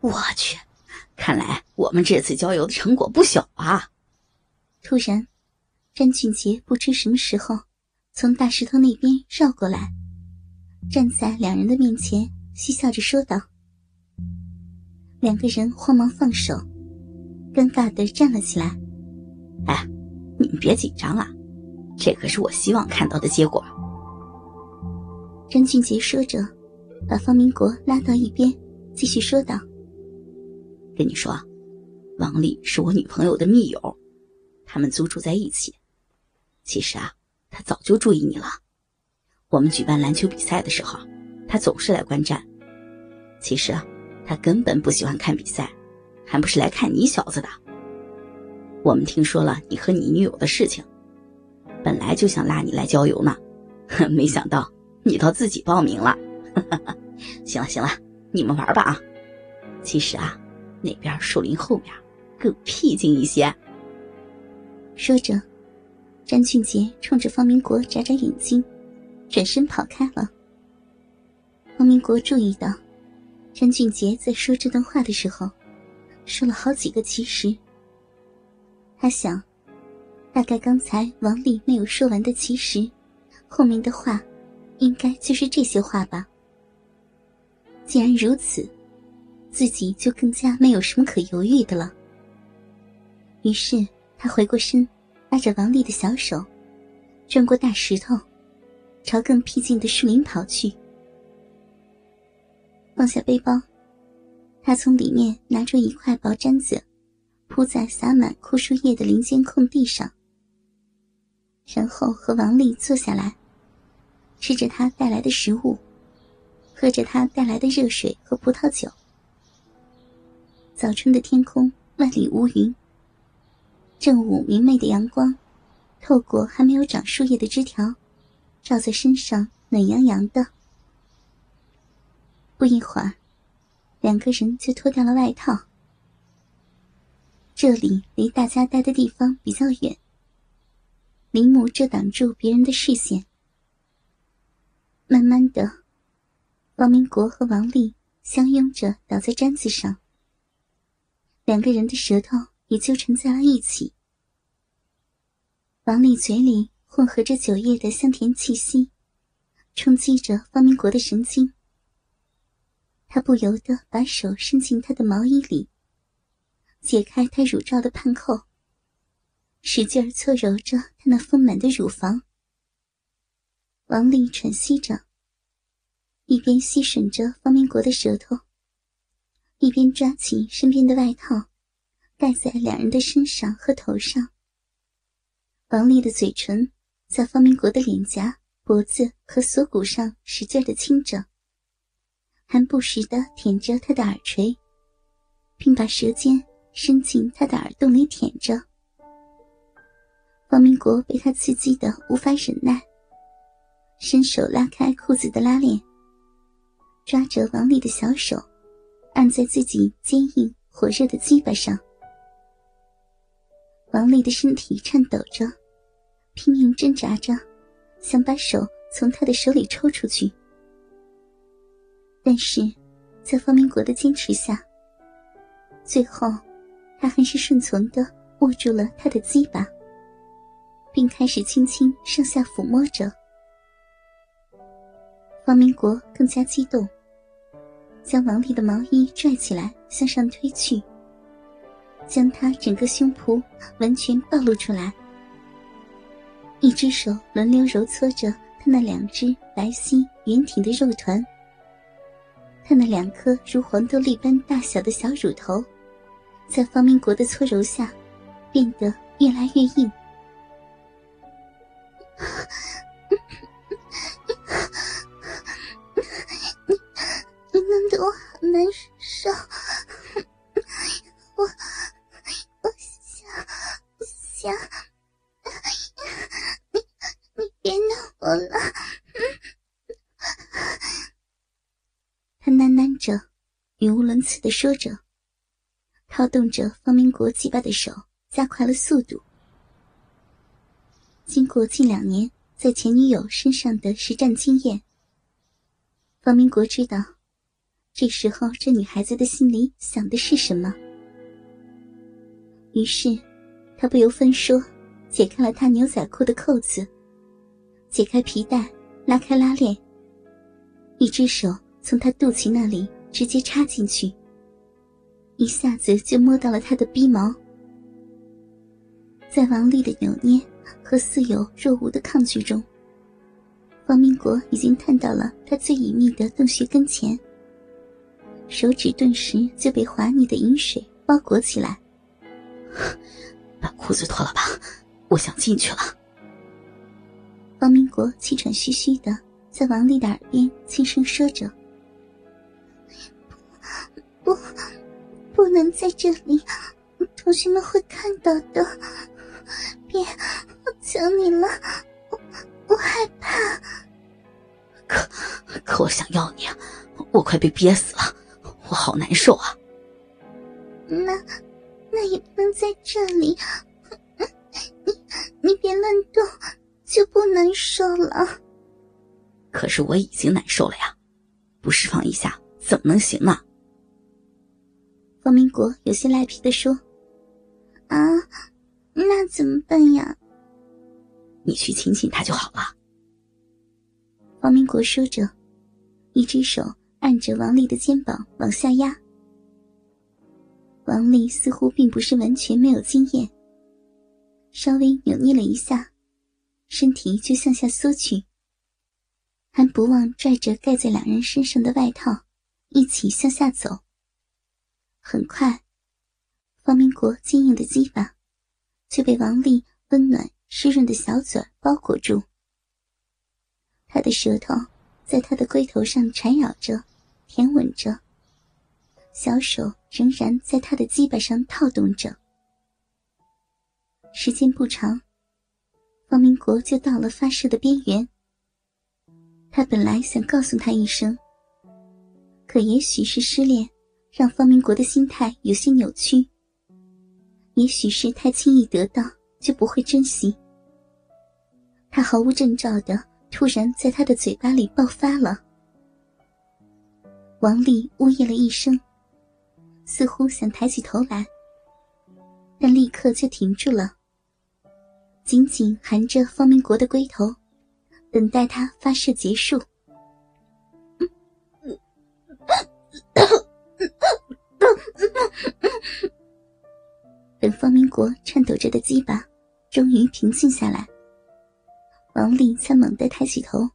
我去，看来我们这次郊游的成果不小啊！突然，詹俊杰不知什么时候从大石头那边绕过来，站在两人的面前，嬉笑着说道：“两个人慌忙放手，尴尬的站了起来。哎，你们别紧张啊，这可是我希望看到的结果。”詹俊杰说着，把方明国拉到一边，继续说道。跟你说，王丽是我女朋友的密友，他们租住在一起。其实啊，他早就注意你了。我们举办篮球比赛的时候，他总是来观战。其实啊，他根本不喜欢看比赛，还不是来看你小子的。我们听说了你和你女友的事情，本来就想拉你来郊游呢，没想到你倒自己报名了。行了行了，你们玩吧啊。其实啊。那边树林后面更僻静一些。说着，詹俊杰冲着方明国眨眨眼睛，转身跑开了。方明国注意到，詹俊杰在说这段话的时候，说了好几个“其实”。他想，大概刚才王丽没有说完的“其实”，后面的话，应该就是这些话吧。既然如此。自己就更加没有什么可犹豫的了。于是他回过身，拉着王丽的小手，转过大石头，朝更僻静的树林跑去。放下背包，他从里面拿出一块薄毡子，铺在洒满枯树叶的林间空地上，然后和王丽坐下来，吃着他带来的食物，喝着他带来的热水和葡萄酒。早春的天空万里无云。正午明媚的阳光，透过还没有长树叶的枝条，照在身上暖洋洋的。不一会儿，两个人就脱掉了外套。这里离大家待的地方比较远，林木遮挡住别人的视线。慢慢的，王明国和王丽相拥着倒在毡子上。两个人的舌头也纠缠在了一起。王丽嘴里混合着酒液的香甜气息，冲击着方明国的神经。他不由得把手伸进他的毛衣里，解开他乳罩的帕扣，使劲儿搓揉着他那丰满的乳房。王丽喘息着，一边吸吮着方明国的舌头。一边抓起身边的外套，盖在两人的身上和头上。王丽的嘴唇在方明国的脸颊、脖子和锁骨上使劲的亲着，还不时的舔着他的耳垂，并把舌尖伸进他的耳洞里舔着。方明国被他刺激的无法忍耐，伸手拉开裤子的拉链，抓着王丽的小手。按在自己坚硬火热的鸡巴上，王丽的身体颤抖着，拼命挣扎着，想把手从他的手里抽出去。但是，在方明国的坚持下，最后，他还是顺从的握住了他的鸡巴，并开始轻轻上下抚摸着。方明国更加激动。将王丽的毛衣拽起来，向上推去，将她整个胸脯完全暴露出来。一只手轮流揉搓着她那两只白皙圆挺的肉团，她那两颗如黄豆粒般大小的小乳头，在方明国的搓揉下，变得越来越硬。说着，掏动着方明国鸡巴的手加快了速度。经过近两年在前女友身上的实战经验，方明国知道。这时候这女孩子的心里想的是什么。于是，他不由分说，解开了她牛仔裤的扣子，解开皮带，拉开拉链，一只手从她肚脐那里直接插进去，一下子就摸到了他的逼毛。在王丽的扭捏和似有若无的抗拒中，王明国已经探到了他最隐秘的洞穴跟前，手指顿时就被滑腻的饮水包裹起来。把裤子脱了吧，我想进去了。王明国气喘吁吁的在王丽的耳边轻声说着：“不，不，不能在这里，同学们会看到的。别，我求你了，我我害怕。可可我想要你，我快被憋死了，我好难受啊。那。”那也不能在这里，你你别乱动，就不难受了。可是我已经难受了呀，不释放一下怎么能行呢？方明国有些赖皮的说：“啊，那怎么办呀？”你去亲亲他就好了。方明国说着，一只手按着王丽的肩膀往下压。王丽似乎并不是完全没有经验，稍微扭捏了一下，身体就向下缩去，还不忘拽着盖在两人身上的外套，一起向下走。很快，方明国坚硬的鸡巴就被王丽温暖湿润的小嘴包裹住，他的舌头在他的龟头上缠绕着，舔吻着。小手仍然在他的鸡巴上套动着。时间不长，方明国就到了发射的边缘。他本来想告诉他一声，可也许是失恋，让方明国的心态有些扭曲；也许是太轻易得到，就不会珍惜。他毫无征兆的突然在他的嘴巴里爆发了。王丽呜咽了一声。似乎想抬起头来，但立刻就停住了，紧紧含着方明国的龟头，等待他发射结束。明国颤抖着的鸡巴终于平静下来，王丽才猛地抬起头，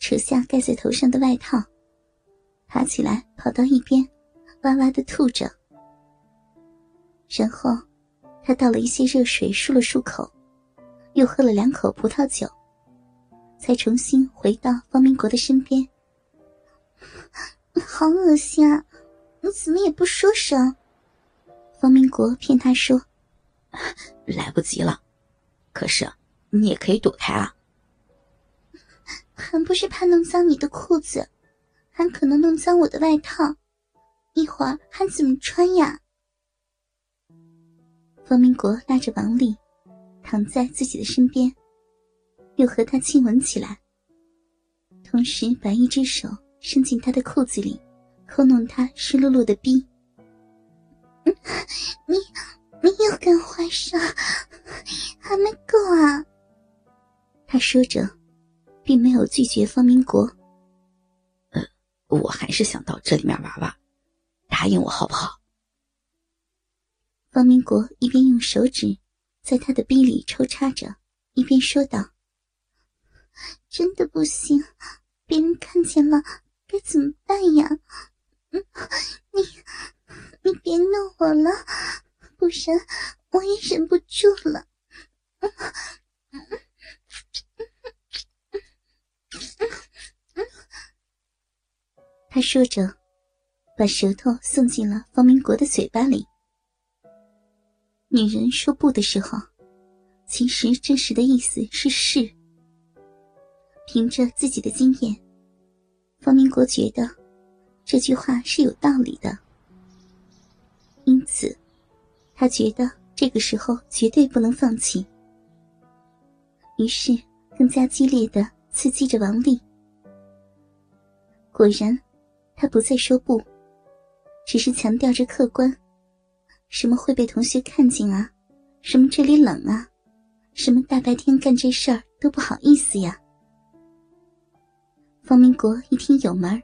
扯下盖在头上的外套，爬起来跑到一边。哇哇的吐着，然后他倒了一些热水漱了漱口，又喝了两口葡萄酒，才重新回到方明国的身边。好恶心啊！你怎么也不说声？方明国骗他说：“来不及了。”可是你也可以躲开啊。还不是怕弄脏你的裤子，还可能弄脏我的外套。一会儿还怎么穿呀？方明国拉着王丽，躺在自己的身边，又和她亲吻起来，同时把一只手伸进她的裤子里，抠弄她湿漉漉的逼。你你又敢怀上？还没够啊！他说着，并没有拒绝方明国。呃，我还是想到这里面玩玩。答应我好不好？方明国一边用手指在他的逼里抽插着，一边说道：“真的不行，别人看见了该怎么办呀？嗯，你你别弄我了，我也忍不住了。”他说着。把舌头送进了方明国的嘴巴里。女人说不的时候，其实真实的意思是是。凭着自己的经验，方明国觉得这句话是有道理的，他觉得这个时候绝对不能放弃，于是更加激烈的刺激着王丽。果然。他不再说不，只是强调着客观。什么会被同学看见啊？什么这里冷啊？什么大白天干这事儿都不好意思呀？方明国一听有门儿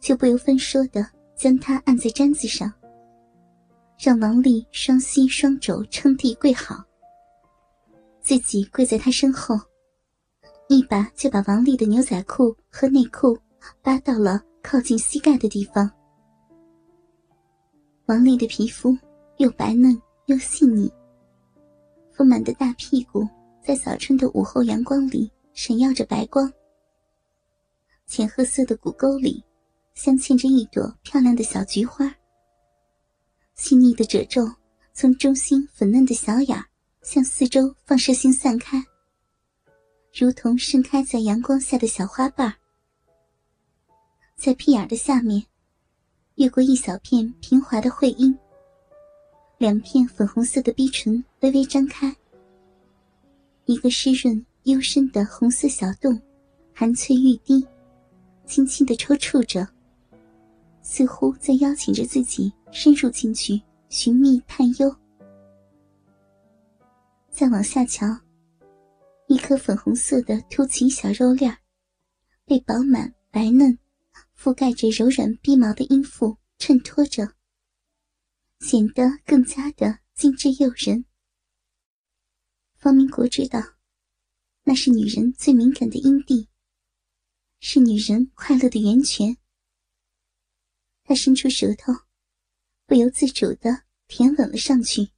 就不由分说的将他按在毡子上，让王丽双膝双肘撑地跪好，自己跪在他身后，一把就把王丽的牛仔裤和内裤扒到了靠近膝盖的地方。王丽的皮肤又白嫩又细腻，丰满的大屁股在早春的午后阳光里闪耀着白光。浅褐色的骨沟里，镶嵌着一朵漂亮的小菊花。细腻的褶皱从中心粉嫩的小眼向四周放射性散开，如同盛开在阳光下的小花瓣。在屁眼的下面，越过一小片平滑的会阴，两片粉红色的逼唇微微张开，一个湿润幽深的红色小洞，含翠欲滴。轻轻的抽搐着，似乎在邀请着自己深入进去寻觅探幽。再往下瞧，一颗粉红色的凸起小肉粒儿被饱满白嫩、覆盖着柔软逼毛的阴腹衬托着，显得更加的精致诱人。方明国知道，那是女人最敏感的阴蒂。是女人快乐的源泉。他伸出舌头，不由自主的舔吻了上去。